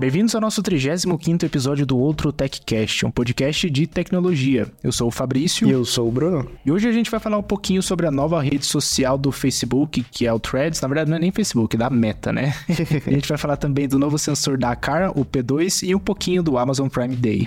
Bem-vindos ao nosso 35º episódio do Outro TechCast, um podcast de tecnologia. Eu sou o Fabrício. E eu sou o Bruno. E hoje a gente vai falar um pouquinho sobre a nova rede social do Facebook, que é o Threads. Na verdade, não é nem Facebook, é da Meta, né? a gente vai falar também do novo sensor da Cara, o P2, e um pouquinho do Amazon Prime Day.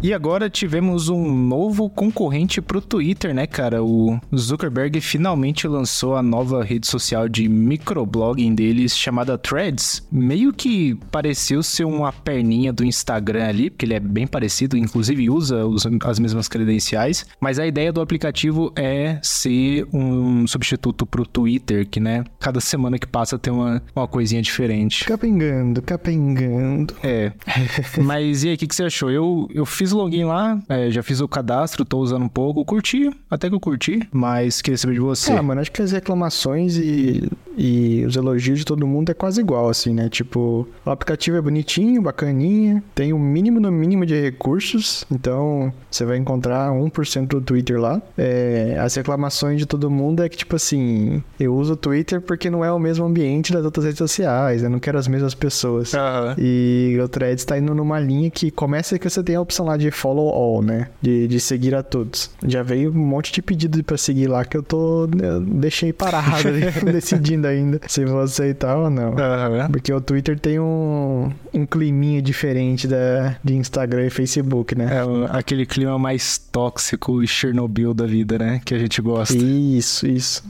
E agora tivemos um novo concorrente pro Twitter, né, cara? O Zuckerberg finalmente lançou a nova rede social de microblogging deles chamada Threads. Meio que pareceu ser uma perninha do Instagram ali, porque ele é bem parecido, inclusive usa as mesmas credenciais. Mas a ideia do aplicativo é ser um substituto pro Twitter, que, né, cada semana que passa tem uma, uma coisinha diferente. Capengando, capengando. É. Mas e aí, o que, que você achou? Eu, eu fiz fiz login lá, é, já fiz o cadastro, tô usando um pouco, curti, até que eu curti, mas queria saber de você. Ah, mano, acho que as reclamações e, e os elogios de todo mundo é quase igual, assim, né? Tipo, o aplicativo é bonitinho, bacaninha, tem o mínimo no mínimo de recursos, então você vai encontrar 1% do Twitter lá. É, as reclamações de todo mundo é que, tipo assim, eu uso o Twitter porque não é o mesmo ambiente das outras redes sociais, eu não quero as mesmas pessoas. Uhum. E o Threads tá indo numa linha que começa que você tem a opção lá de follow all, né? De, de seguir a todos. Já veio um monte de pedido para seguir lá que eu tô. Eu deixei parado decidindo ainda se vou aceitar ou não. Uhum. Porque o Twitter tem um, um climinha diferente da, de Instagram e Facebook, né? É aquele clima mais tóxico e Chernobyl da vida, né? Que a gente gosta. Isso, isso.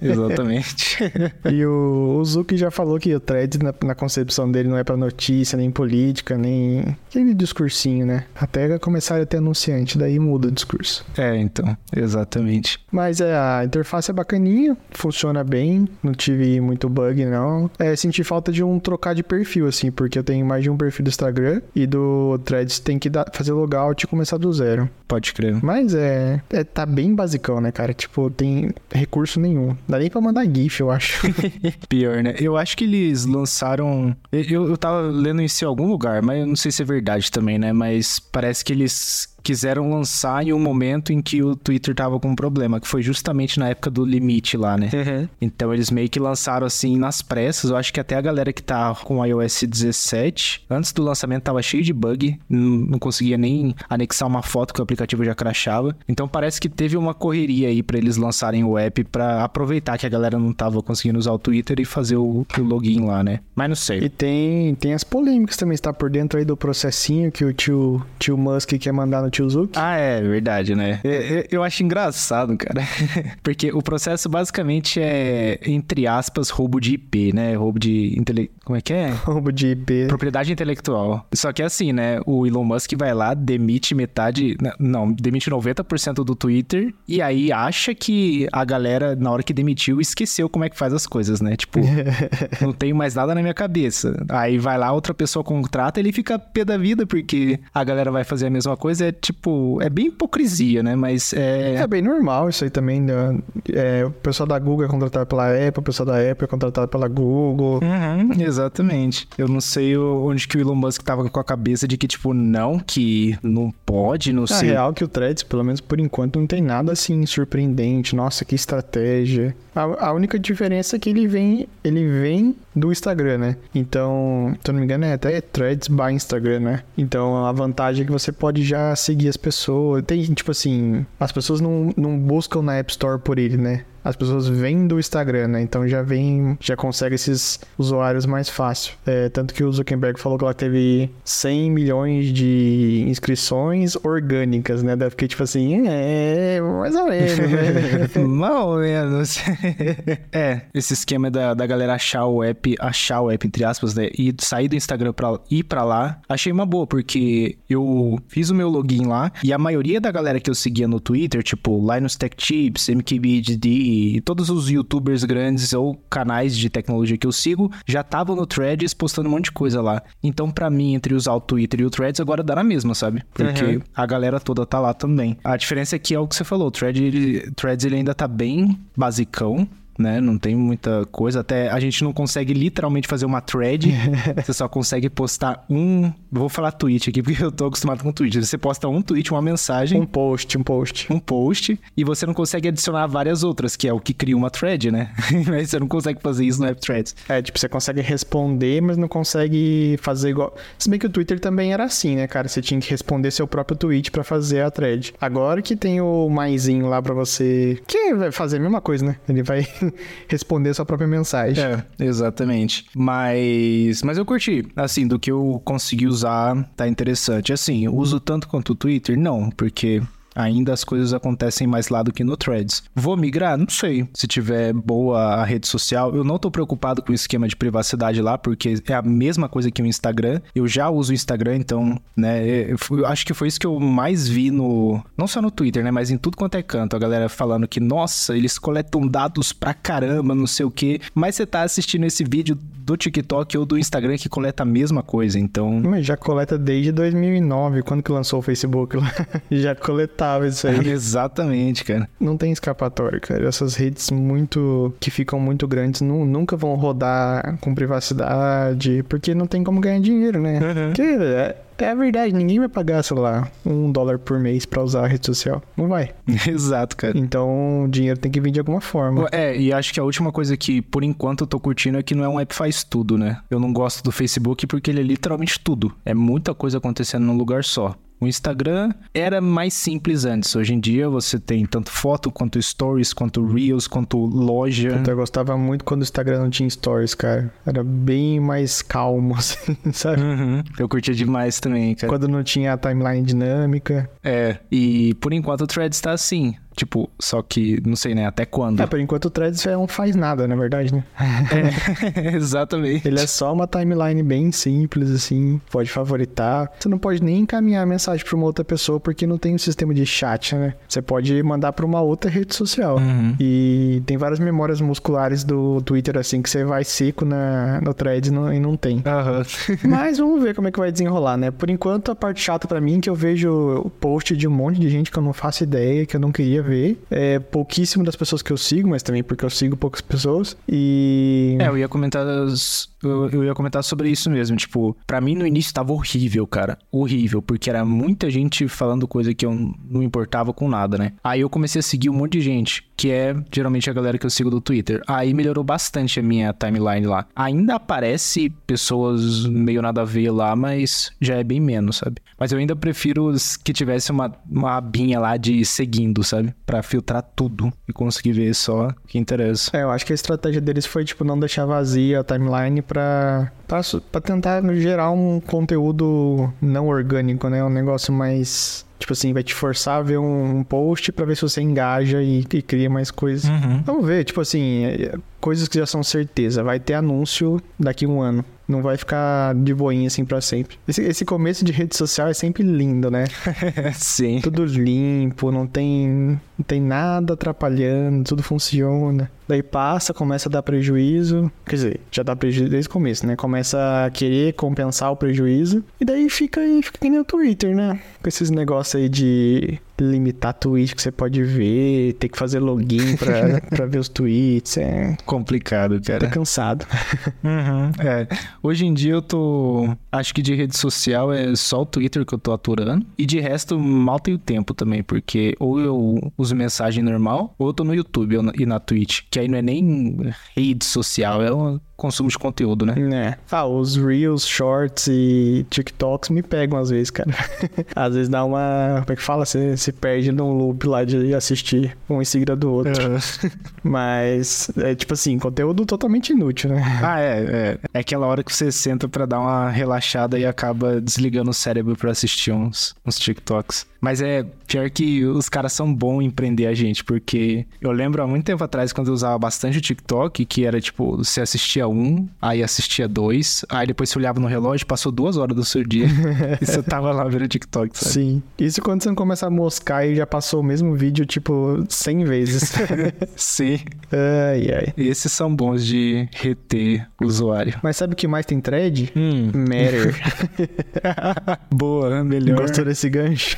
Exatamente. e o, o Zuki já falou que o thread, na, na concepção dele, não é para notícia, nem política, nem aquele discursinho, né? Até começar a ter anunciante, daí muda o discurso. É, então, exatamente. Mas é, a interface é bacaninha, funciona bem, não tive muito bug, não. É, senti falta de um trocar de perfil, assim, porque eu tenho mais de um perfil do Instagram e do Threads tem que dar, fazer logout e começar do zero. Pode crer. Mas é, é, tá bem basicão, né, cara? Tipo, tem recurso nenhum. Dá nem pra mandar GIF, eu acho. Pior, né? Eu acho que eles lançaram. Eu, eu tava lendo isso em algum lugar, mas eu não sei se é verdade também, né? Mas parece que eles quiseram lançar em um momento em que o Twitter tava com um problema, que foi justamente na época do limite lá, né? Uhum. Então eles meio que lançaram assim nas pressas. Eu acho que até a galera que tá com o iOS 17, antes do lançamento tava cheio de bug, não conseguia nem anexar uma foto que o aplicativo já crashava. Então parece que teve uma correria aí para eles lançarem o app para aproveitar que a galera não tava conseguindo usar o Twitter e fazer o, o login lá, né? Mas não sei. E tem, tem as polêmicas também, está por dentro aí do processinho que o tio, tio Musk quer mandar no Ah, é verdade, né? Eu, eu acho engraçado, cara. Porque o processo basicamente é, entre aspas, roubo de IP, né? Roubo de. Intele... Como é que é? Roubo de IP. Propriedade intelectual. Só que assim, né? O Elon Musk vai lá, demite metade. Não, demite 90% do Twitter e aí acha que a galera, na hora que demitiu, esqueceu como é que faz as coisas, né? Tipo, não tenho mais nada na minha cabeça. Aí vai lá, outra pessoa contrata, ele fica pé da vida porque a galera vai fazer a mesma coisa. É tipo, é bem hipocrisia, né? Mas é. É bem normal isso aí também. Né? É, o pessoal da Google é contratado pela Apple, o pessoal da Apple é contratado pela Google. Uhum, exatamente. Eu não sei onde que o Elon Musk tava com a cabeça de que, tipo, não, que não pode, não Na sei. real que o Threads, pelo menos por enquanto, não tem nada assim surpreendente. Nossa, que estratégia. A, a única diferença é que ele vem, ele vem do Instagram, né? Então, se eu não me engano, é até Threads by Instagram, né? Então, a vantagem é que você pode já seguir as pessoas. Tem, tipo assim, as pessoas não, não buscam na App Store por ele, né? As pessoas vêm do Instagram, né? Então já vem, já consegue esses usuários mais fácil. É, tanto que o Zuckerberg falou que ela teve 100 milhões de inscrições orgânicas, né? Daí fiquei tipo assim, é, mais ou menos, né? Mais ou menos. é, esse esquema da, da galera achar o app, achar o app, entre aspas, né? E sair do Instagram pra ir pra lá, achei uma boa, porque eu fiz o meu login lá e a maioria da galera que eu seguia no Twitter, tipo Linus Tech Tips, MKBHD, e todos os youtubers grandes ou canais de tecnologia que eu sigo já estavam no Threads postando um monte de coisa lá. Então, para mim, entre usar o Twitter e o Threads, agora dá na mesma, sabe? Porque Uhum. a galera toda tá lá também. A diferença é que é o que você falou, o Thread, ele, Threads ele ainda tá bem basicão. Né? Não tem muita coisa. Até a gente não consegue literalmente fazer uma thread. você só consegue postar um. Vou falar tweet aqui, porque eu tô acostumado com Twitter. Você posta um tweet, uma mensagem. Um post, um post. Um post. E você não consegue adicionar várias outras, que é o que cria uma thread, né? Mas você não consegue fazer isso no AppThreads. É, tipo, você consegue responder, mas não consegue fazer igual. Se bem que o Twitter também era assim, né, cara? Você tinha que responder seu próprio tweet para fazer a thread. Agora que tem o maisinho lá para você. Que vai fazer a mesma coisa, né? Ele vai responder sua própria mensagem. É, exatamente. Mas. Mas eu curti. Assim, do que eu consegui usar, tá interessante. Assim, uso tanto quanto o Twitter? Não, porque Ainda as coisas acontecem mais lá do que no Threads. Vou migrar? Não sei. Se tiver boa a rede social, eu não tô preocupado com o esquema de privacidade lá, porque é a mesma coisa que o Instagram. Eu já uso o Instagram, então, né, eu, eu acho que foi isso que eu mais vi no, não só no Twitter, né, mas em tudo quanto é canto, a galera falando que, nossa, eles coletam dados pra caramba, não sei o quê. Mas você tá assistindo esse vídeo do TikTok ou do Instagram que coleta a mesma coisa, então... Mas já coleta desde 2009, quando que lançou o Facebook lá. já coletava isso aí. Exatamente, cara. Não tem escapatória, cara. Essas redes muito... que ficam muito grandes não, nunca vão rodar com privacidade, porque não tem como ganhar dinheiro, né? Uhum. Porque é, é verdade, ninguém vai pagar, sei lá, um dólar por mês pra usar a rede social. Não vai. Exato, cara. Então, o dinheiro tem que vir de alguma forma. É, e acho que a última coisa que, por enquanto, eu tô curtindo é que não é um app faz tudo, né? Eu não gosto do Facebook porque ele é literalmente tudo. É muita coisa acontecendo num lugar só. O Instagram era mais simples antes. Hoje em dia você tem tanto foto, quanto stories, quanto reels, quanto loja. Eu gostava muito quando o Instagram não tinha stories, cara. Era bem mais calmo, assim, sabe? Uhum. Eu curtia demais também, cara. Quando não tinha a timeline dinâmica. É, e por enquanto o Threads tá assim. Tipo, só que não sei, né? Até quando? É, por enquanto o Threads não faz nada, na verdade, né? É, exatamente. Ele é só uma timeline bem simples, assim. Pode favoritar. Você não pode nem encaminhar a mensagem pra uma outra pessoa porque não tem um sistema de chat, né? Você pode mandar pra uma outra rede social. Uhum. E tem várias memórias musculares do Twitter, assim, que você vai seco na, no Threads e não, e não tem. Aham. Mas vamos ver como é que vai desenrolar, né? Por enquanto, a parte chata pra mim é que eu vejo o post de um monte de gente que eu não faço ideia, que eu não queria ver. É pouquíssimo das pessoas que eu sigo, mas também porque eu sigo poucas pessoas. E. É, eu ia comentar. Eu, eu ia comentar sobre isso mesmo. Tipo, pra mim no início tava horrível, cara. Horrível, porque era muita gente falando coisa que eu não importava com nada, né? Aí eu comecei a seguir um monte de gente, que é geralmente a galera que eu sigo do Twitter. Aí melhorou bastante a minha timeline lá. Ainda aparece pessoas meio nada a ver lá, mas já é bem menos, sabe? Mas eu ainda prefiro que tivesse uma, uma abinha lá de seguindo, sabe? Pra filtrar tudo e conseguir ver só o que interessa. É, eu acho que a estratégia deles foi, tipo, não deixar vazia a timeline pra, pra, pra tentar gerar um conteúdo não orgânico, né? Um negócio mais. Tipo assim, vai te forçar a ver um, um post pra ver se você engaja e, e cria mais coisas. Uhum. Vamos ver, tipo assim, é, coisas que já são certeza. Vai ter anúncio daqui a um ano. Não vai ficar de boinha assim pra sempre. Esse, esse começo de rede social é sempre lindo, né? Sim. Tudo limpo, não tem, não tem nada atrapalhando, tudo funciona. Daí passa, começa a dar prejuízo. Quer dizer, já dá prejuízo desde o começo, né? Começa a querer compensar o prejuízo. E daí fica aí, fica que nem o Twitter, né? Com esses negócios aí de limitar tweet que você pode ver, ter que fazer login pra, pra ver os tweets. É. Complicado, cara. cansado. Uhum, é. Hoje em dia eu tô. Acho que de rede social é só o Twitter que eu tô aturando. E de resto, mal tenho tempo também, porque ou eu uso mensagem normal, ou eu tô no YouTube e na Twitch. Que aí não é nem rede social, é um consumo de conteúdo, né? É. Ah, os Reels, Shorts e TikToks me pegam às vezes, cara. às vezes dá uma. Como é que fala? Você se perde num loop lá de assistir um em seguida do outro. Mas, é tipo assim, conteúdo totalmente inútil, né? Ah, é, é. É aquela hora que você senta pra dar uma relaxada e acaba desligando o cérebro pra assistir uns, uns TikToks. Mas é pior que os caras são bons em prender a gente, porque eu lembro há muito tempo atrás, quando eu usava bastante o TikTok, que era tipo, você assistia um, aí assistia dois, aí depois você olhava no relógio, passou duas horas do seu dia e você tava lá vendo TikTok, sabe? Sim. Isso quando você não começa a moscar e já passou o mesmo vídeo, tipo, 100 vezes. Sim. ai, ai. Esses são bons de reter o usuário. Mas sabe o que mais tem thread? Hum. Matter. Boa, melhor. Gostou desse gancho?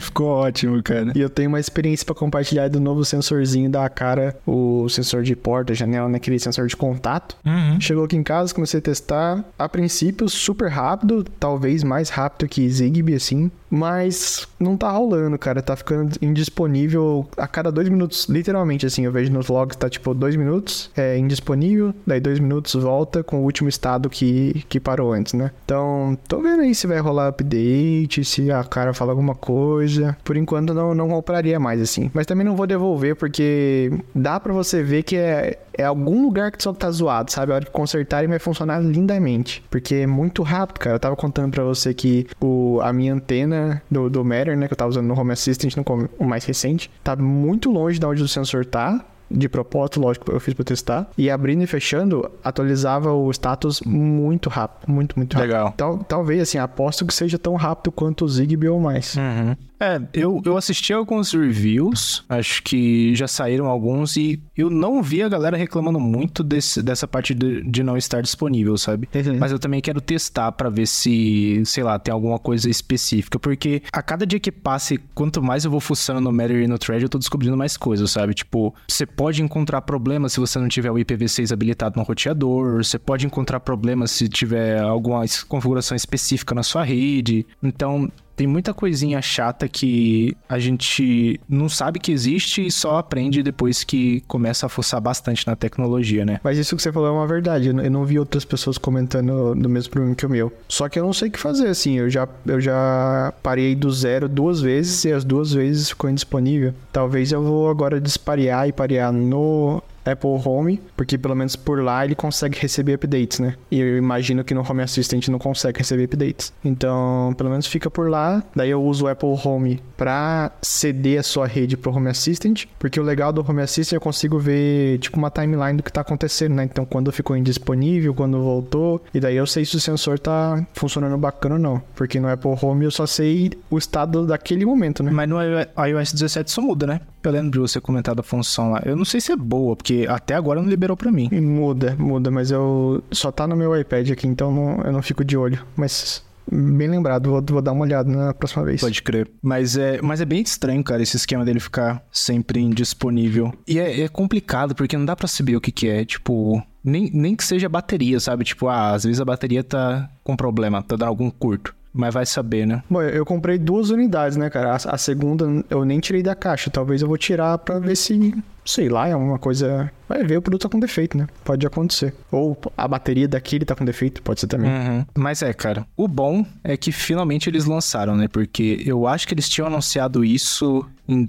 Ficou ótimo, cara. E eu tenho uma experiência pra compartilhar do novo sensorzinho da cara, o sensor de porta, janela, né? Aquele sensor de contato. Uhum. Chegou aqui em casa, comecei a testar. A princípio, super rápido, talvez mais rápido que Zigbee, assim. Mas não tá rolando, cara. Tá ficando indisponível a cada dois minutos, literalmente, assim. Eu vejo nos logs, tá tipo dois minutos, é indisponível. Daí dois minutos volta com o último estado que, que parou antes, né? Então, tô vendo aí se vai rolar update, se a cara fala alguma coisa. Por enquanto, não, não compraria mais, assim. Mas também não vou devolver, porque dá pra você ver que é, é algum lugar que só tá zoado, sabe? A hora que consertarem vai funcionar lindamente. Porque é muito rápido, cara. Eu tava contando pra você que o, a minha antena do, do Matter, né? Que eu tava usando no Home Assistant, no, o mais recente, tá muito longe de onde o sensor tá. De propósito, lógico, eu fiz pra testar. E abrindo e fechando, atualizava o status muito rápido. Muito, muito rápido. Legal. Tal, talvez, assim, aposto que seja tão rápido quanto o Zigbee ou mais. Uhum. É, eu, eu assisti alguns reviews, acho que já saíram alguns, e eu não vi a galera reclamando muito desse, dessa parte de, de não estar disponível, sabe? Uhum. Mas eu também quero testar pra ver se, sei lá, tem alguma coisa específica, porque a cada dia que passa, e quanto mais eu vou fuçando no Matter e no Thread, eu tô descobrindo mais coisas, sabe? Tipo, você pode encontrar problemas se você não tiver o IPv6 habilitado no roteador, você pode encontrar problemas se tiver alguma configuração específica na sua rede. Então, tem muita coisinha chata que a gente não sabe que existe e só aprende depois que começa a fuçar bastante na tecnologia, né? Mas isso que você falou é uma verdade. Eu não vi outras pessoas comentando do mesmo problema que o meu. Só que eu não sei o que fazer, assim. Eu já, eu já parei do zero duas vezes e as duas vezes ficou indisponível. Talvez eu vou agora disparear e parear no Apple Home, porque pelo menos por lá ele consegue receber updates, né? E eu imagino que no Home Assistant não consegue receber updates. Então, pelo menos fica por lá. Daí eu uso o Apple Home pra ceder a sua rede pro Home Assistant, porque o legal do Home Assistant eu consigo ver tipo uma timeline do que tá acontecendo, né? Então, quando ficou indisponível, quando voltou, e daí eu sei se o sensor tá funcionando bacana ou não, porque no Apple Home eu só sei o estado daquele momento, né? Mas no iOS 17 isso muda, né? Eu lembro de você comentar da função lá. Eu não sei se é boa, porque até agora não liberou pra mim. E Muda, muda, mas eu só tá no meu iPad aqui, então não- eu não fico de olho. Mas bem lembrado, vou, vou dar uma olhada na próxima vez. Pode crer. Mas é, mas é bem estranho, cara, esse esquema dele ficar sempre indisponível. E é, é complicado, porque não dá pra saber o que que é. Tipo, nem, nem que seja bateria, sabe? Tipo, ah, às vezes a bateria tá com problema, tá dando algum curto. Mas vai saber, né? Bom, eu comprei duas unidades, né, cara? A, a segunda eu nem tirei da caixa. Talvez eu vou tirar pra ver se, sei lá, é uma coisa. Vai ver, o produto tá com defeito, né? Pode acontecer. Ou a bateria daquele tá com defeito, pode ser também. Uhum. Mas é, cara, o bom é que finalmente eles lançaram, né? Porque eu acho que eles tinham anunciado isso em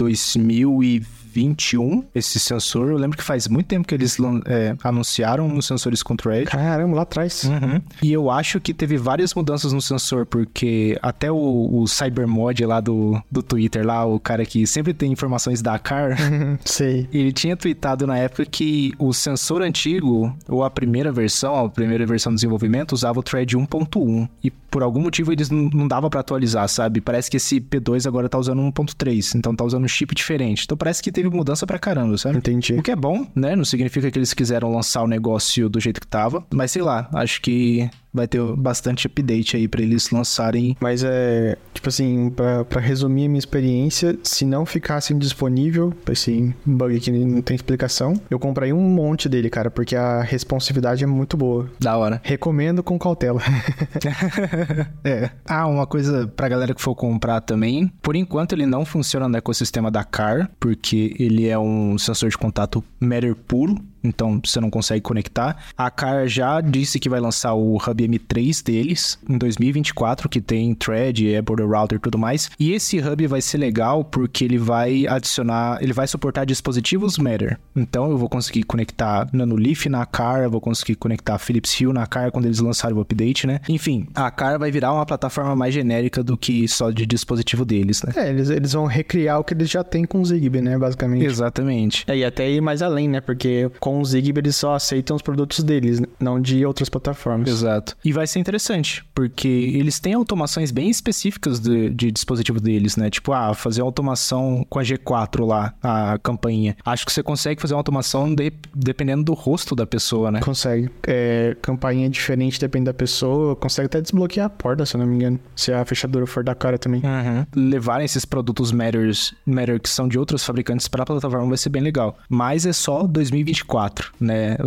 2021, esse sensor. Eu lembro que faz muito tempo que eles é, anunciaram nos sensores com thread. Caramba, lá atrás. Uhum. E eu acho que teve várias mudanças no sensor, porque até o, o Cybermod lá do, do Twitter, lá, o cara que sempre tem informações da car, Uhum, sei. ele tinha tweetado na época que o sensor antigo, ou a primeira versão, a primeira versão do desenvolvimento, usava o thread 1.1. E por algum motivo eles não, dava pra atualizar, sabe? Parece que esse P2 agora tá usando 1.3, então tá usando um chip diferente. Então parece que teve mudança pra caramba, sabe? Entendi. O que é bom, né? Não significa que eles quiseram lançar o negócio do jeito que tava. Mas sei lá, acho que vai ter bastante update aí pra eles lançarem. Mas é, tipo assim, pra resumir a minha experiência, se não ficasse indisponível, esse bug que não tem explicação, eu comprei um monte dele, cara, porque a responsividade é muito boa. Da hora. Recomendo com cautela. é. Ah, uma coisa pra galera que for comprar também. Por enquanto ele não funciona no ecossistema da CAR, porque ele é um sensor de contato Matter puro. Então você não consegue conectar. A CAR já disse que vai lançar o Hub M3 deles em 2024, que tem thread, é border router e tudo mais. E esse hub vai ser legal porque ele vai adicionar, ele vai suportar dispositivos Matter. Então eu vou conseguir conectar Nanolith na CAR, eu vou conseguir conectar Philips Hue na CAR quando eles lançarem o update, né? Enfim, a CAR vai virar uma plataforma mais genérica do que só de dispositivo deles, né? É, eles, eles vão recriar o que eles já têm com o Zigbee, né, basicamente. Exatamente. É, e até ir mais além, né? Porque com com o Zigbee eles só aceitam os produtos deles, não de outras plataformas. Exato. E vai ser interessante, porque eles têm automações bem específicas de, de dispositivo deles, né? Tipo, ah, fazer automação com a G4 lá, a campainha. Acho que você consegue fazer uma automação de, dependendo do rosto da pessoa, né? Consegue. É, campainha diferente depende da pessoa, consegue até desbloquear a porta, se eu não me engano. Se a fechadura for da cara também. Uhum. Levarem esses produtos Matters, Matter que são de outros fabricantes para a plataforma vai ser bem legal. Mas é só 2024, né?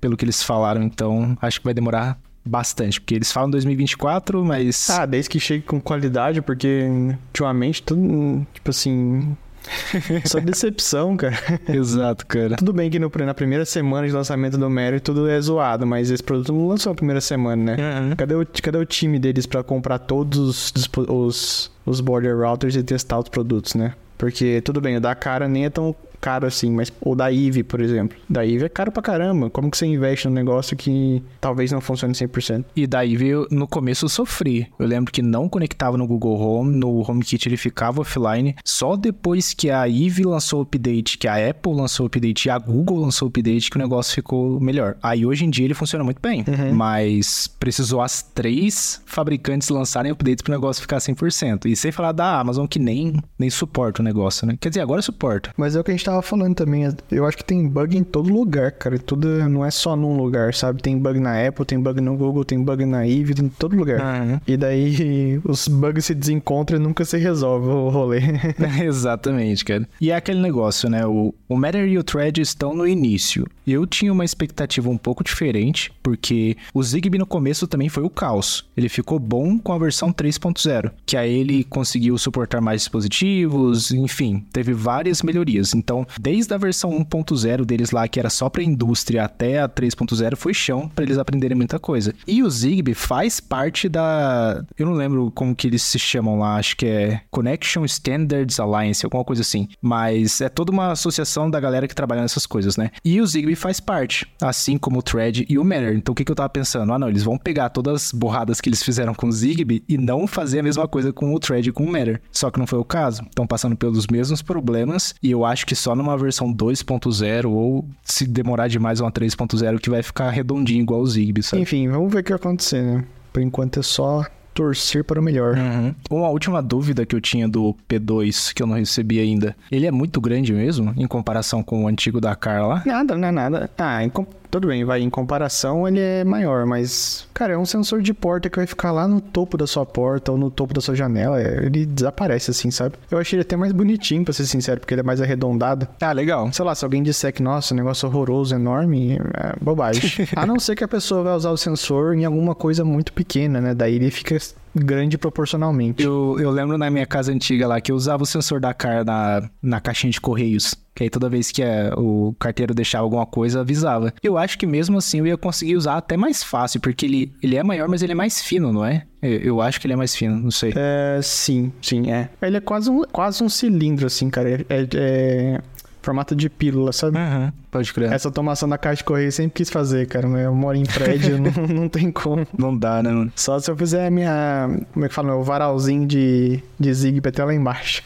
Pelo que eles falaram, então acho que vai demorar bastante, porque eles falam 2024, mas. Ah, desde que chegue com qualidade, porque ultimamente tudo, tipo assim. Só decepção, cara. Exato, cara. Tudo bem que no, na primeira semana de lançamento do Mary tudo é zoado, mas esse produto não lançou na primeira semana, né? Uhum. Cadê, o, cadê o time deles para comprar todos os, os, os border routers e testar os produtos, né? Porque tudo bem, o da cara nem é tão caro assim, mas o da IVE, por exemplo. Da IVE é caro pra caramba. Como que você investe num negócio que talvez não funcione 100%? E da IVE, eu, no começo eu sofri. Eu lembro que não conectava no Google Home, no HomeKit ele ficava offline. Só depois que a IVE lançou o update, que a Apple lançou o update e a Google lançou o update, que o negócio ficou melhor. Aí hoje em dia ele funciona muito bem, uhum. mas precisou as três fabricantes lançarem updates pro negócio ficar 100%. E sem falar da Amazon, que nem, nem suporta o negócio, né? Quer dizer, agora suporta. Mas é o que a gente tá tava falando também, eu acho que tem bug em todo lugar, cara. Tudo não é só num lugar, sabe? Tem bug na Apple, tem bug no Google, tem bug na Eve, em todo lugar. Uhum. E daí os bugs se desencontram e nunca se resolve o rolê. Exatamente, cara. E é aquele negócio, né? O, o Matter e o Thread estão no início. Eu tinha uma expectativa um pouco diferente, porque o Zigbee no começo também foi o caos. Ele ficou bom com a versão 3.0, que aí ele conseguiu suportar mais dispositivos, enfim, teve várias melhorias. Então, desde a versão 1.0 deles lá, que era só para indústria, até a 3.0, foi chão para eles aprenderem muita coisa. E o Zigbee faz parte da. Eu não lembro como que eles se chamam lá, acho que é Connection Standards Alliance, alguma coisa assim. Mas é toda uma associação da galera que trabalha nessas coisas, né? E o Zigbee faz parte, assim como o Thread e o Matter. Então o que, que eu tava pensando? Ah, não, eles vão pegar todas as borradas que eles fizeram com o Zigbee e não fazer a mesma coisa com o Thread e com o Matter. Só que não foi o caso. Estão passando pelos mesmos problemas e eu acho que só numa versão 2.0 ou se demorar demais uma 3.0 que vai ficar redondinho igual o Zigbee, sabe? Enfim, vamos ver o que vai acontecer, né? Por enquanto é só torcer para o melhor. Uhum. Uma última dúvida que eu tinha do P2, que eu não recebi ainda. Ele é muito grande mesmo, em comparação com o antigo da Carla? Nada, não é nada. Ah, em comparação tudo bem, vai, em comparação ele é maior, mas, cara, é um sensor de porta que vai ficar lá no topo da sua porta ou no topo da sua janela, é, ele desaparece assim, sabe? Eu achei ele até mais bonitinho, pra ser sincero, porque ele é mais arredondado. Ah, legal. Sei lá, se alguém disser que, nossa, negócio horroroso, enorme, é bobagem. a não ser que a pessoa vai usar o sensor em alguma coisa muito pequena, né? Daí ele fica grande proporcionalmente. Eu, eu lembro na minha casa antiga lá que eu usava o sensor da cara na, na caixinha de correios. Que aí toda vez que é, o carteiro deixava alguma coisa, avisava. Eu acho que mesmo assim eu ia conseguir usar até mais fácil, porque ele, ele é maior, mas ele é mais fino, não é? Eu, eu acho que ele é mais fino, não sei. É, sim, sim, é. Ele é quase um, quase um cilindro, assim, cara. É, é, é formato de pílula, sabe? Uhum. Pode crer. Essa automação da caixa de correio sempre quis fazer, cara. Eu moro em prédio, não, não tem como. Não dá, né, mano? Só se eu fizer a minha. Como é que fala? Meu varalzinho de, de Zigbee até lá embaixo.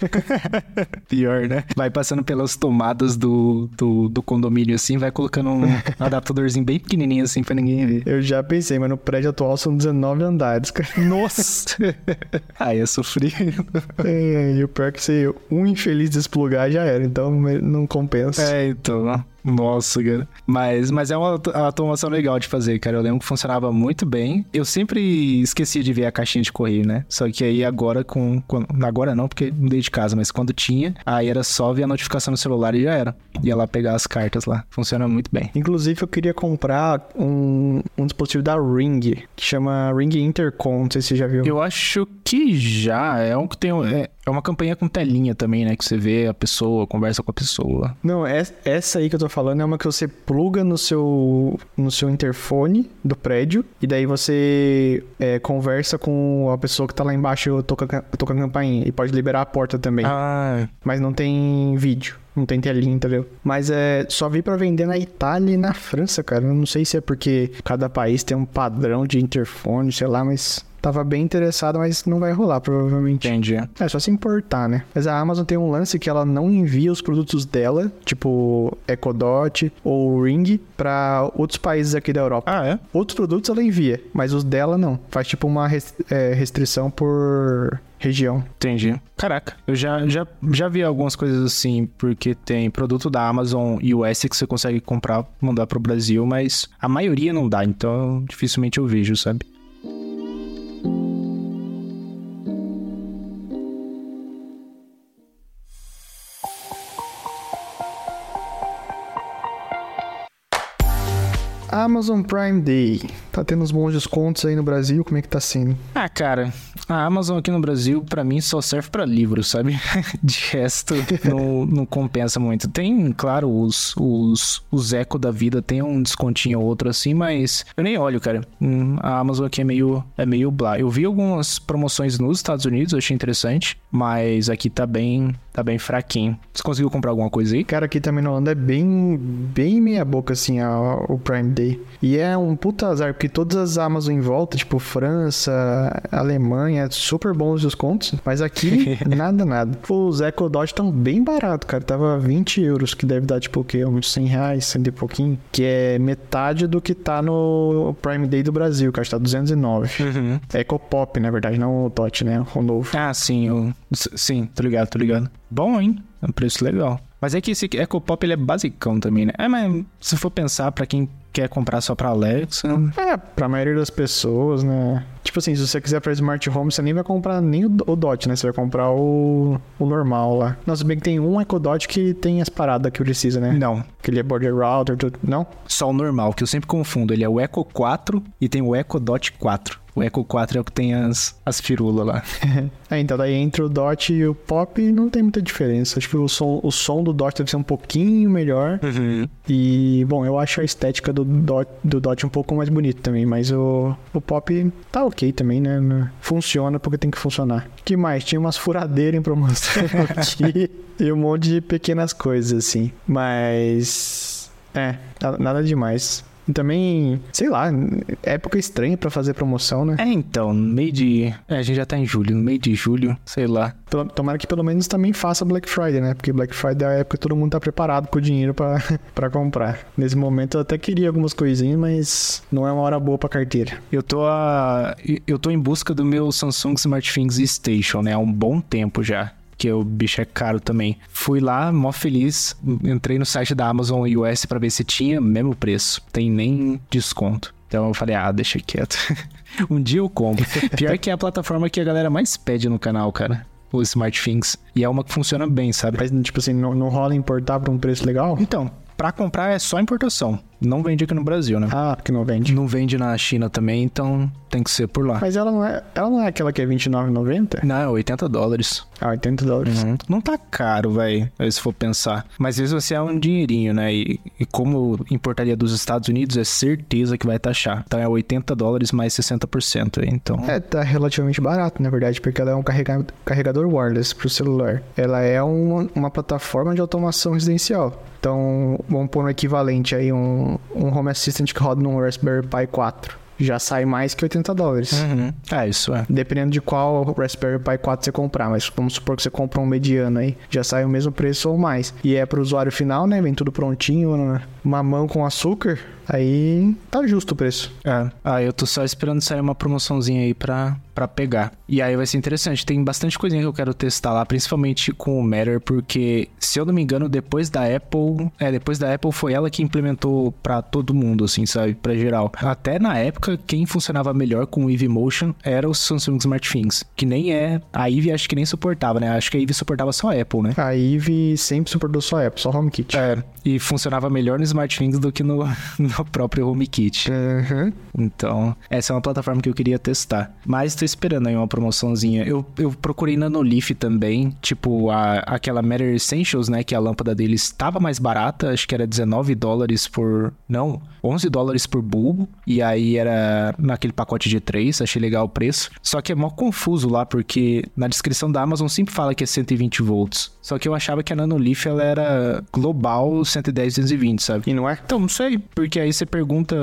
Pior, né? Vai passando pelas tomadas do, do, do condomínio assim, vai colocando um adaptadorzinho bem pequenininho assim pra ninguém ver. Eu já pensei, mas no prédio atual são 19 andares, cara. Nossa! Aí eu sofri. É, e o pior é que se um infeliz desplugar já era, então não compensa. É, então. Nossa, cara. Mas, mas é uma automação legal de fazer, cara. Eu lembro que funcionava muito bem. Eu sempre esquecia de ver a caixinha de correio, né? Só que aí agora com. com agora não, porque mudei de casa, mas quando tinha, aí era só ver a notificação no celular e já era. Ia lá pegar as cartas lá. Funciona muito bem. Inclusive, eu queria comprar um, um dispositivo da Ring, que chama Ring Intercom. Não sei se você já viu. Eu acho que já. É um que tem. É, é uma campanha com telinha também, né? Que você vê a pessoa, conversa com a pessoa. Não, é, essa aí que eu tô falando é uma que você pluga no seu, no seu interfone do prédio e daí você é, conversa com a pessoa que tá lá embaixo toca, toca a campainha e pode liberar a porta também. Ah. Mas não tem vídeo. não tem telinha, entendeu? Mas é só vi pra vender na Itália e na França, cara. Eu não sei se é porque cada país tem um padrão de interfone, sei lá, mas Tava bem interessado, mas não vai rolar, provavelmente. Entendi. É só se importar, né? Mas a Amazon tem um lance que ela não envia os produtos dela, tipo Echo Dot ou Ring, pra outros países aqui da Europa. Ah, é? Outros produtos ela envia, mas os dela não. Faz tipo uma é, restrição por região. Entendi. Caraca, eu já, já, já vi algumas coisas assim, porque tem produto da Amazon US que você consegue comprar, mandar pro Brasil, mas a maioria não dá, então dificilmente eu vejo, sabe? Amazon Prime Day. Tá tendo uns bons descontos aí no Brasil, como é que tá sendo? Ah, cara, a Amazon aqui no Brasil, pra mim, só serve pra livros, sabe? De resto, não, não compensa muito. Tem, claro, os, os, os eco da vida, tem um descontinho ou outro assim, mas eu nem olho, cara. Hum, A Amazon aqui é meio, é meio blá. Eu vi algumas promoções nos Estados Unidos, achei interessante, mas aqui tá bem, tá bem fraquinho. Você conseguiu comprar alguma coisa aí? Cara, aqui também na Holanda é bem, bem meia boca, assim, a- o Prime Day. E é um puta azar, porque todas as Amazon em volta, tipo França, Alemanha, super bons os descontos. Mas aqui, nada, nada. Os Echo Dot estão bem barato, cara. Tava 20 euros, que deve dar, tipo, o quê? Uns 100 reais, 100 e pouquinho. Que é metade do que tá no Prime Day do Brasil, que acho que tá 209. Uhum. Echo Pop, na verdade, não o Dot, né? O novo. Ah, sim, s- sim, tô ligado, tô ligado. Bom, hein? É um preço legal. Mas é que esse Ecopop ele é basicão também, né? É, mas se for pensar pra quem quer comprar só pra Alexa, É, pra maioria das pessoas, né? Tipo assim, se você quiser pra Smart Home, você nem vai comprar nem o, o Dot, né? Você vai comprar o, o normal lá. Nossa, bem que tem um Echo Dot que tem as paradas que precisa, né? não. Que ele é border router, tudo. Não? Só o normal, que eu sempre confundo. Ele é o Echo 4 e tem o Echo Dot 4. O Echo 4 é o que tem as, as firulas lá. É, então daí entre o Dot e o Pop não tem muita diferença. Acho que o som, o som do Dot deve ser um pouquinho melhor. Uhum. E, bom, eu acho a estética do Dot, do Dot um pouco mais bonita também, mas o, o Pop tá ok também, né? Funciona porque tem que funcionar. que mais? Tinha umas furadeiras em promoção aqui e um monte de pequenas coisas, assim. Mas. É, nada, nada demais. E também, sei lá, época estranha pra fazer promoção, né? É, então, no meio de. É, a gente já tá em julho, no meio de julho, sei lá. Tomara que pelo menos também faça Black Friday, né? Porque Black Friday é a época que todo mundo tá preparado com o dinheiro pra comprar. Nesse momento eu até queria algumas coisinhas, mas não é uma hora boa pra carteira. Eu tô a. Eu tô em busca do meu Samsung Smart Things Station, né? Há um bom tempo já. Que o bicho é caro também. Fui lá, mó feliz. Entrei no site da Amazon US pra ver se tinha mesmo preço. Tem nem desconto. Então eu falei, ah, deixa quieto. um dia eu compro. Pior que é a plataforma que a galera mais pede no canal, cara. O Smart Things. E é uma que funciona bem, sabe? Mas, tipo assim, não, não rola importar por um preço legal? Então, pra comprar é só importação. Não vende aqui no Brasil, né? Ah, porque não vende. Não vende na China também, então tem que ser por lá. Mas ela não é, ela não é aquela que é R$29,90? Não, é 80 dólares. Ah, 80 dólares. Uhum. Não tá caro, velho, se for pensar. Mas mesmo assim é um dinheirinho, né? E, e como importaria dos Estados Unidos, é certeza que vai taxar. Então é 80 dólares mais 60%. aí, Então, É, tá relativamente barato, na verdade, porque ela é um carrega- carregador wireless pro celular. Ela é uma, uma plataforma de automação residencial. Então, vamos pôr no equivalente aí um, um Home Assistant que roda num Raspberry Pi 4. Já sai mais que 80 dólares. Uhum. É, isso é. Dependendo de qual Raspberry Pi 4 você comprar, mas vamos supor que você compra um mediano aí, já sai o mesmo preço ou mais. E é pro usuário final, né? Vem tudo prontinho, né? uma mão com açúcar, aí tá justo o preço. É. Ah, eu tô só esperando sair uma promoçãozinha aí pra, pra pegar. E aí vai ser interessante. Tem bastante coisinha que eu quero testar lá, principalmente com o Matter, porque, se eu não me engano, depois da Apple. É, depois da Apple foi ela que implementou pra todo mundo, assim, sabe? Pra geral. Até na época, quem funcionava melhor com o Eevee Motion era o Samsung Smart Things. Que nem é. A Eevee acho que nem suportava, né? Acho que a Eevee suportava só a Apple, né? A Eve sempre suportou só Apple, só HomeKit. É, e funcionava melhor no SmartThings do que no, no próprio HomeKit. Uhum. Então, essa é uma plataforma que eu queria testar. Mas tô esperando aí uma promoçãozinha. Eu, eu procurei na Nolif também, tipo, a, aquela Matter Essentials, né? Que a lâmpada deles estava mais barata, acho que era 19 dólares por. Não, 11 dólares por bulbo. E aí era naquele pacote de 3, achei legal o preço. Só que é mó confuso lá, porque na descrição da Amazon sempre fala que é 120 volts. Só que eu achava que a Nanolith ela era global 110, 220, sabe? E não é? Então, não sei, porque aí você pergunta.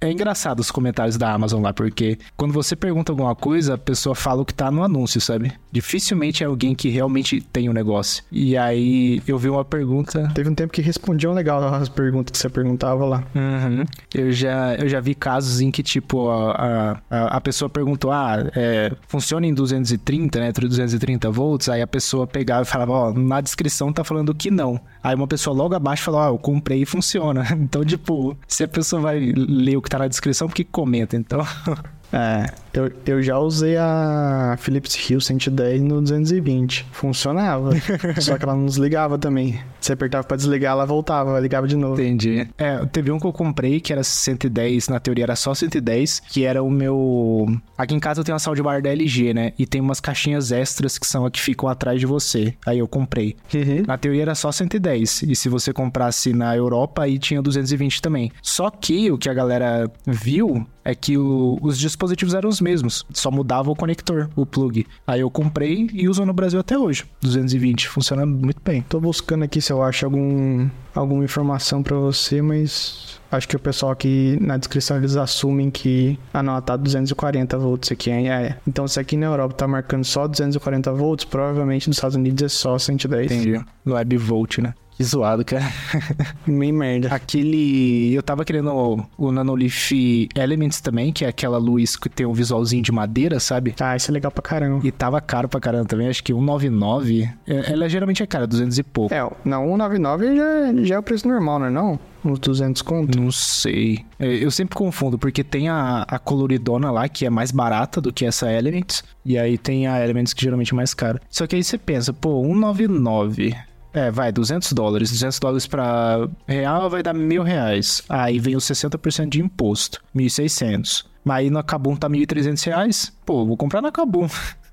É engraçado os comentários da Amazon lá, porque quando você pergunta alguma coisa, a pessoa fala o que tá no anúncio, sabe? Dificilmente é alguém que realmente tem o um negócio. E aí eu vi uma pergunta. Teve um tempo que respondiam legal as perguntas que você perguntava lá. Uhum. Eu, já, eu já vi casos em que, tipo, a, a, a pessoa perguntou: ah, é, funciona em 230, né? 230 volts. Aí a pessoa pegava e falava: ó, na descrição tá falando que não. Aí uma pessoa logo abaixo falou: Ó, oh, eu comprei e funciona. Então, tipo, se a pessoa vai ler o que tá na descrição, porque comenta, então. É, eu, eu já usei a Philips Hue 110 no 220. Funcionava. só que ela não desligava também. Você apertava pra desligar, ela voltava, ligava de novo. Entendi. É, teve um que eu comprei que era 110, na teoria era só 110, que era o meu. Aqui em casa eu tenho uma soundbar da LG, né? E tem umas caixinhas extras que são a que ficam atrás de você. Aí eu comprei. Uhum. Na teoria era só 110. E se você comprasse na Europa, aí tinha 220 também. Só que o que a galera viu é que o, os dispositivos eram os mesmos, só mudava o conector, o plug. Aí eu comprei e uso no Brasil até hoje, 220, funciona muito bem. Tô buscando aqui se eu acho algum, alguma informação para você, mas acho que o pessoal aqui na descrição eles assumem que ah não, tá 240 volts aqui, é. Então se aqui na Europa tá marcando só 240 volts, provavelmente nos Estados Unidos é só 110. Entendi. No web volt, né? Que zoado, cara. Meio merda. Aquele. Eu tava querendo o, o Nanolith Elements também, que é aquela luz que tem um visualzinho de madeira, sabe? Ah, isso é legal pra caramba. E tava caro pra caramba também, acho que 199. É, ela geralmente é cara, 200 e pouco. É, não, 199 já, já é o preço normal, não é não? Uns 200 conto? Não sei. É, eu sempre confundo, porque tem a, a coloridona lá, que é mais barata do que essa Elements. E aí tem a Elements que geralmente é mais cara. Só que aí você pensa, pô, 199. É, vai, 200 dólares. 200 dólares pra real vai dar mil reais. Aí vem os 60% de imposto, 1.600. Mas aí no Kabum tá 1.300 reais. Pô, vou comprar na Kabum.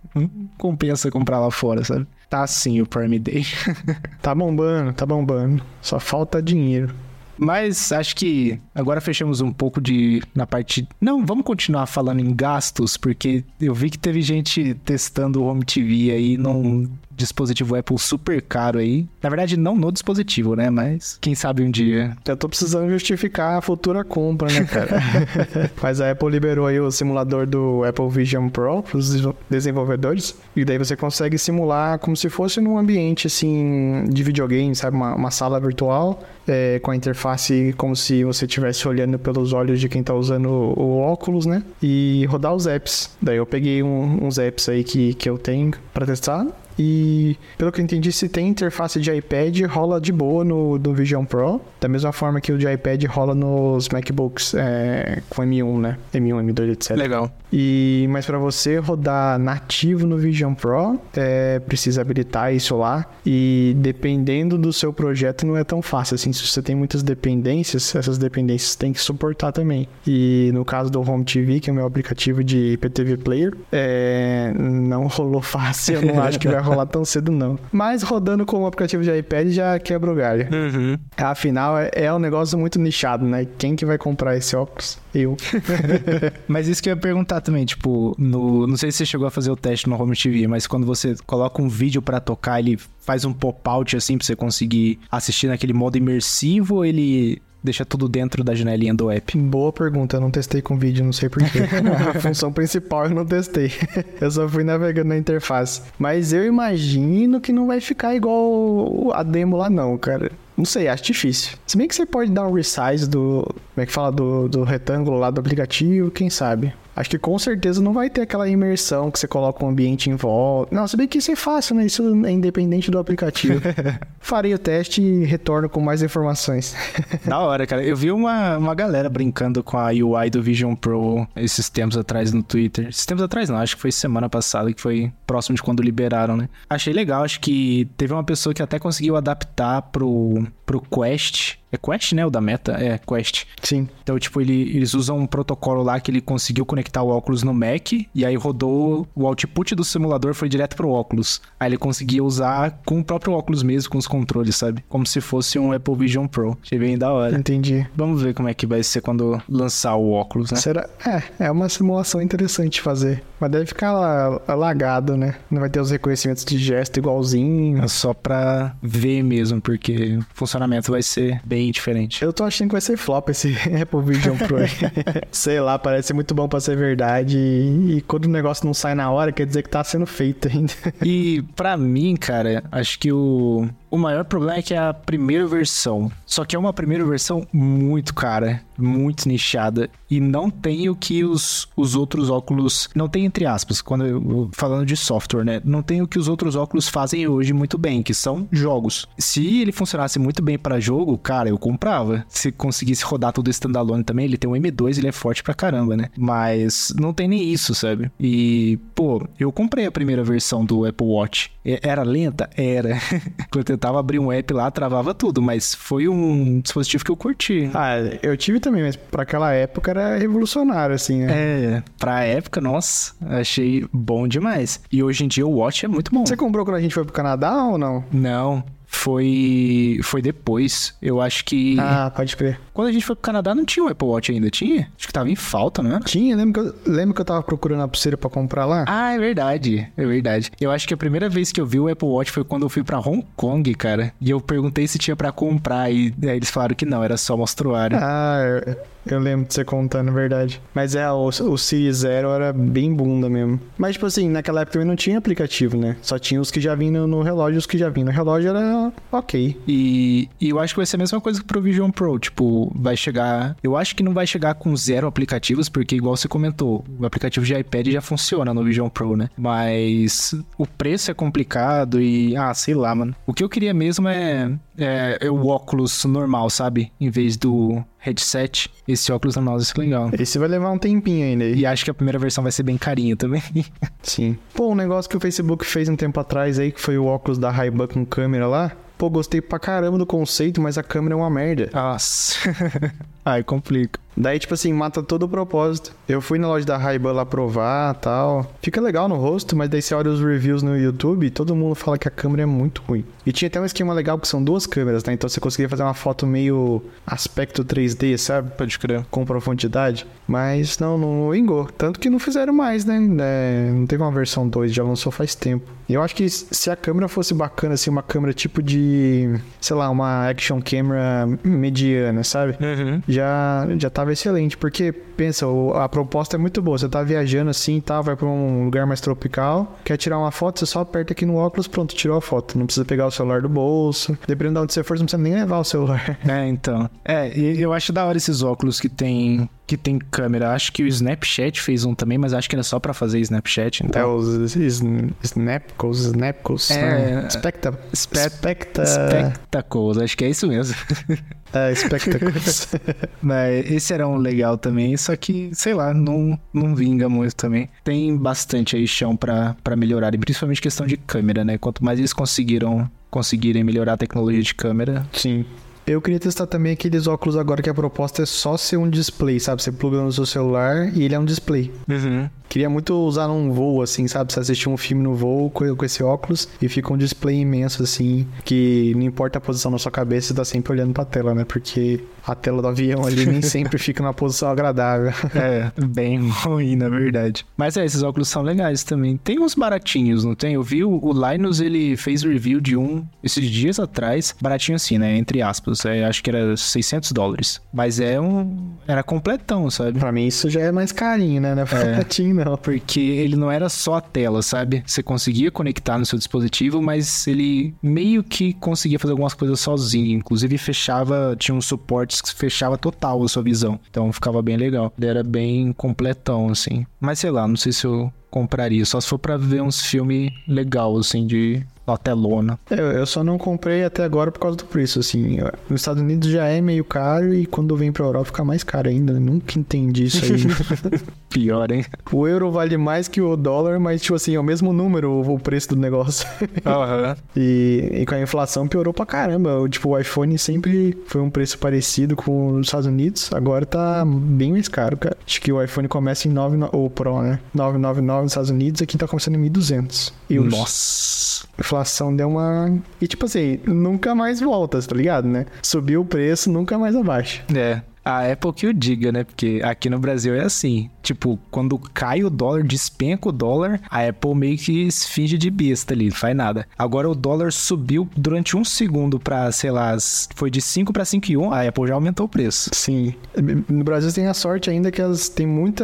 Compensa comprar lá fora, sabe? Tá assim o Prime Day. tá bombando, tá bombando. Só falta dinheiro. Mas acho que agora fechamos um pouco de na parte. Não, vamos continuar falando em gastos, porque eu vi que teve gente testando o Home TV aí não dispositivo Apple super caro aí. Na verdade, não no dispositivo, né? Mas quem sabe um dia. Eu tô precisando justificar a futura compra, né, cara? Mas a Apple liberou aí o simulador do Apple Vision Pro pros desenvolvedores. E daí você consegue simular como se fosse num ambiente, assim, de videogame, sabe? Uma, uma sala virtual é, com a interface como se você estivesse olhando pelos olhos de quem tá usando o, o, óculos, né? E rodar os apps. Daí eu peguei um, uns apps aí que, que eu tenho para testar e pelo que eu entendi, se tem interface de iPad, rola de boa no, no Vision Pro. Da mesma forma que o de iPad rola nos MacBooks é, com M1, né? M1, M2, etc. Legal. E, mas para você rodar nativo no Vision Pro, é, precisa habilitar isso lá. E dependendo do seu projeto, não é tão fácil. Assim, se você tem muitas dependências, essas dependências tem que suportar também. E no caso do Home TV, que é o meu aplicativo de IPTV Player, é, não rolou fácil. Eu não acho que vai rolar tão cedo, não. Mas rodando com o aplicativo de iPad já quebra o galho. Uhum. Afinal, é, é um negócio muito nichado, né? Quem que vai comprar esse óculos? Eu. mas isso que eu ia perguntar também, tipo, no, não sei se você chegou a fazer o teste no Home TV, mas quando você coloca um vídeo para tocar, ele faz um pop-out assim pra você conseguir assistir naquele modo imersivo ou ele deixa tudo dentro da janelinha do app? Boa pergunta, eu não testei com vídeo, não sei porquê. a função principal eu não testei. eu só fui navegando na interface. Mas eu imagino que não vai ficar igual a demo lá não, cara. Não sei, acho difícil. Se bem que você pode dar um resize do. Como é que fala? Do, do retângulo lá do aplicativo, quem sabe? Acho que com certeza não vai ter aquela imersão que você coloca um ambiente em volta. Não, se bem que isso é fácil, né? Isso é independente do aplicativo. Farei o teste e retorno com mais informações. da hora, cara. Eu vi uma, uma galera brincando com a UI do Vision Pro esses tempos atrás no Twitter. Esses tempos atrás não, acho que foi semana passada, que foi próximo de quando liberaram, né? Achei legal, acho que teve uma pessoa que até conseguiu adaptar pro, pro Quest É Quest, né? O da Meta? É, Quest. Sim. Então, tipo, ele, eles usam um protocolo lá que ele conseguiu conectar o óculos no Mac e aí rodou o output do simulador foi direto pro óculos. Aí ele conseguia usar com o próprio óculos mesmo, com os controles, sabe? Como se fosse um Apple Vision Pro. Achei bem da hora. Entendi. Vamos ver como é que vai ser quando lançar o óculos, né? Será? É, é uma simulação interessante fazer. Mas deve ficar lá, lagado, né? Não vai ter os reconhecimentos de gesto igualzinho. É só pra ver mesmo, porque o funcionamento vai ser bem diferente. Eu tô achando que vai ser flop esse Apple Vision Pro. aí. Sei lá, parece muito bom pra ser verdade. E, e quando o negócio não sai na hora, quer dizer que tá sendo feito ainda. E pra mim, cara, acho que o, o maior problema é que é a primeira versão. Só que é uma primeira versão muito cara, muito nichada. E não tem o que os, os outros óculos. Não tem entre aspas, quando eu, falando de software, né? Não tem o que os outros óculos fazem hoje muito bem, que são jogos. Se ele funcionasse muito bem pra jogo, cara, eu comprava. Se conseguisse rodar tudo standalone também, ele tem um M2, ele é forte pra caramba, né? Mas não tem nem isso, sabe? E, pô, eu comprei a primeira versão do Apple Watch. Era lenta? Era. tentava abrir um app lá, travava tudo, mas foi um dispositivo que eu curti. Ah, eu tive também, mas pra aquela época era revolucionário, assim, né? É, pra época, nossa, achei bom demais. E hoje em dia o Watch é muito bom. Você comprou quando a gente foi pro Canadá ou não? Não, foi foi depois. Eu acho que Ah, pode crer. quando a gente foi pro Canadá não tinha o Apple Watch ainda, tinha? Acho que tava em falta, não era? Tinha, lembra que eu, lembra que eu tava procurando a pulseira pra comprar lá? Ah, é verdade, é verdade. Eu acho que a primeira vez que eu vi o Apple Watch foi quando eu fui pra Hong Kong, cara. E eu perguntei se tinha pra comprar e aí eles falaram que não, era só mostruário. Ah, eu, eu lembro de você contando, é verdade. Mas é, o, o Zero era bem bunda mesmo. Mas, tipo assim, naquela época também não tinha aplicativo, né? Só tinha os que já vinham no, relógio os que já vinham no relógio era ok. E, e eu acho que vai ser a mesma coisa que pro Vision Pro. Tipo, vai chegar. Eu acho que não vai chegar com zero aplicativos, porque, igual você comentou, o aplicativo de iPad já funciona no Vision Pro, né? Mas o preço é complicado e. Ah, sei lá, mano. O que eu queria mesmo é, é, é o óculos normal, sabe? Em vez do headset. Esse óculos normal vai ser legal. Esse vai levar um tempinho ainda aí. E acho que a primeira versão vai ser bem carinha também. Sim. Pô, um negócio que o Facebook fez um tempo atrás aí, que foi o óculos da Ray-Ban com câmera lá. Pô, gostei pra caramba do conceito, mas a câmera é uma merda. Nossa. Ai, complica. Daí, tipo assim, mata todo o propósito. Eu fui na loja da Ray-Ban lá provar tal. Fica legal no rosto, mas daí você olha os reviews no YouTube todo mundo fala que a câmera é muito ruim. E tinha até um esquema legal que são duas câmeras, né? Então você conseguia fazer uma foto meio aspecto 3D, sabe? Pode crer. Com profundidade. Mas não, não vingou. Tanto que não fizeram mais, né? É, não teve uma versão 2, já lançou faz tempo. E eu acho que se a câmera fosse bacana, assim, uma câmera tipo de, sei lá, uma action camera mediana, sabe? Uhum. Já, já tava excelente. Porque, pensa, a proposta é muito boa. Você tá viajando assim e tal, vai pra um lugar mais tropical, quer tirar uma foto, você só aperta aqui no óculos, pronto, tirou a foto. Não precisa pegar o celular do bolso. Dependendo de onde você for, você não precisa nem levar o celular. É, então. É, eu acho da hora esses óculos que tem que tem câmera. Acho que o Snapchat fez um também, mas acho que era só pra fazer Snapchat, É então. os sn- Snapcos, Snapcos. É, né? Specta. Spec- Specta. Spectacles, acho que é isso mesmo. É, Spectacles. Mas esse era um legal também, só que, sei lá, não, não vinga muito também. Tem bastante aí chão pra, pra melhorar, e principalmente questão de câmera, né? Quanto mais eles conseguiram conseguirem melhorar a tecnologia de câmera, Sim. Eu queria testar também aqueles óculos agora que a proposta é só ser um display, sabe? Você pluga no seu celular e ele é um display. Queria muito usar num voo, assim, sabe? Você assistir um filme no voo com, com esse óculos e fica um display imenso, assim, que não importa a posição na sua cabeça, você tá sempre olhando pra tela, né? Porque a tela do avião ali nem sempre fica numa posição agradável. É, bem ruim, na verdade. Mas é, esses óculos são legais também. Tem uns baratinhos, não tem? Eu vi o, o Linus, ele fez review de um esses dias atrás. Baratinho assim, né? Entre aspas. É, acho que era 600 dólares. Mas é um... Era completão, sabe? pra mim isso já é mais carinho, né? Não é baratinho, não. Porque ele não era só a tela, sabe? Você conseguia conectar no seu dispositivo, mas ele meio que conseguia fazer algumas coisas sozinho. Inclusive fechava, tinha uns suportes que fechava total a sua visão. Então ficava bem legal. Ele era bem completão, assim. Mas sei lá, não sei se eu compraria. Só se for pra ver uns filmes legal, assim, de Uma telona. Eu, eu só não comprei até agora por causa do preço, assim. Eu- Nos Estados Unidos já é meio caro e quando vem pra Europa fica mais caro ainda. Nunca entendi isso aí. Pior, hein? o euro vale mais que o dólar, mas, tipo assim, é o mesmo número o, preço do negócio. Aham. e, e com a inflação piorou pra caramba. O, Tipo, o iPhone sempre foi um preço parecido com os Estados Unidos. Agora tá bem mais caro, cara. Acho que o iPhone começa em 9, o Pro, né? 999 nos Estados Unidos, aqui tá começando em 1.200 euros. Nossa. A inflação deu uma. E tipo assim, nunca mais volta, tá ligado, né? Subiu o preço, nunca mais abaixa. É. A Apple que o diga, né? Porque aqui no Brasil é assim. Tipo, quando cai o dólar, despenca o dólar, a Apple meio que se finge de besta ali, não faz nada. Agora o dólar subiu durante um segundo pra, sei lá, foi de 5 pra 5,1, a Apple já aumentou o preço. Sim. No Brasil tem a sorte ainda que elas, tem muita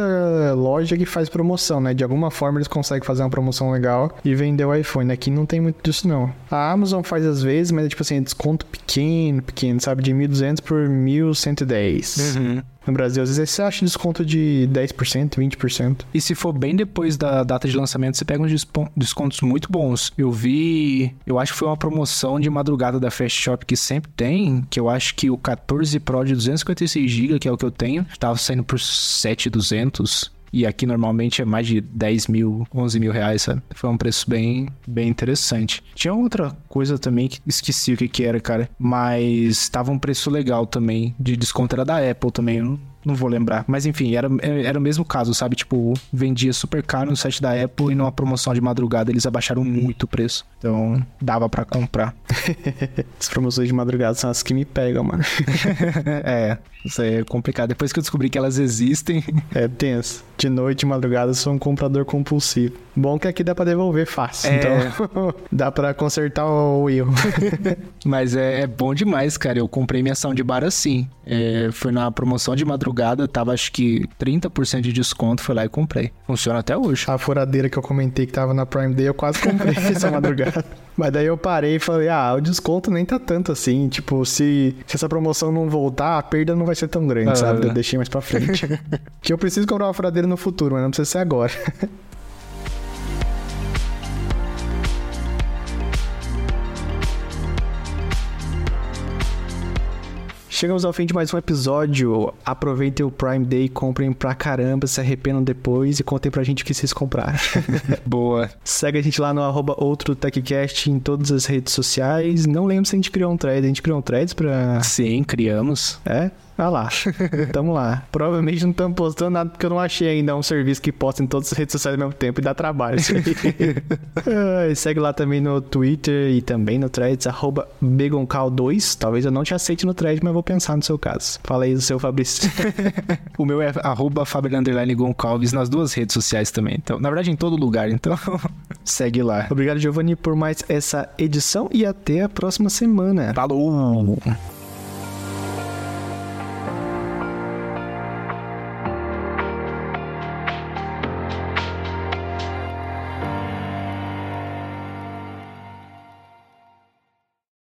loja que faz promoção, né? De alguma forma eles conseguem fazer uma promoção legal e vender o iPhone. Aqui não tem muito disso, não. A Amazon faz às vezes, mas é tipo assim, é desconto pequeno, pequeno, sabe? De 1.200 por 1.110. Uhum. No Brasil, às vezes você acha desconto de 10%, 20%. E se for bem depois da data de lançamento, você pega uns descontos muito bons. Eu vi, eu acho que foi uma promoção de madrugada da Fast Shop que sempre tem, que eu acho que o 14 Pro de 256GB, que é o que eu tenho, tava saindo por 7,200. E aqui normalmente é mais de 10 mil, 11 mil reais, sabe? Foi um preço bem, bem interessante. Tinha outra coisa também que esqueci o que que era, cara. Mas tava um preço legal também, de desconto era da Apple também, eu não, vou lembrar. Mas enfim, era, era o mesmo caso, sabe? Tipo, vendia super caro no site da Apple e numa promoção de madrugada eles abaixaram muito o preço. Então dava pra comprar. As promoções de madrugada são as que me pegam, mano. é, isso aí é complicado. Depois que eu descobri que elas existem, É tenso. De noite, de madrugada, eu sou um comprador compulsivo. Bom que aqui dá pra devolver fácil. É. Então, dá pra consertar o erro. Mas é, é bom demais, cara. Eu comprei minha soundbar assim. É, foi na promoção de madrugada, tava acho que 30% de desconto, fui lá e comprei. Funciona até hoje. A furadeira que eu comentei que tava na Prime Day, eu quase comprei essa madrugada. Mas daí eu parei e falei, ah, o desconto nem tá tanto assim. Tipo, se, se essa promoção não voltar, a perda não vai ser tão grande, Ah. sabe? Eu deixei mais pra frente. que eu preciso comprar uma furadeira no futuro, mas não precisa ser agora. Chegamos ao fim de mais um episódio. Aproveitem o Prime Day, comprem pra caramba, se arrependam depois e contem pra gente o que vocês compraram. Boa. Segue a gente lá no arroba outro TechCast em todas as redes sociais. Não lembro se a gente criou um thread. A gente criou um thread pra... Sim, criamos. É? Ah lá. Tamo lá. Provavelmente não estamos postando nada porque eu não achei ainda um serviço que posta em todas as redes sociais ao mesmo tempo e dá trabalho isso aí. Ai, Segue lá também no Twitter e também no threads, arroba Begoncal2. Talvez eu não te aceite no thread, mas vou pensar no seu caso. Fala aí do seu Fabrício. O meu é arroba Goncalves nas duas redes sociais também. Então, na verdade, em todo lugar. Então, segue lá. Obrigado, Giovanni, por mais essa edição e até a próxima semana. Falou!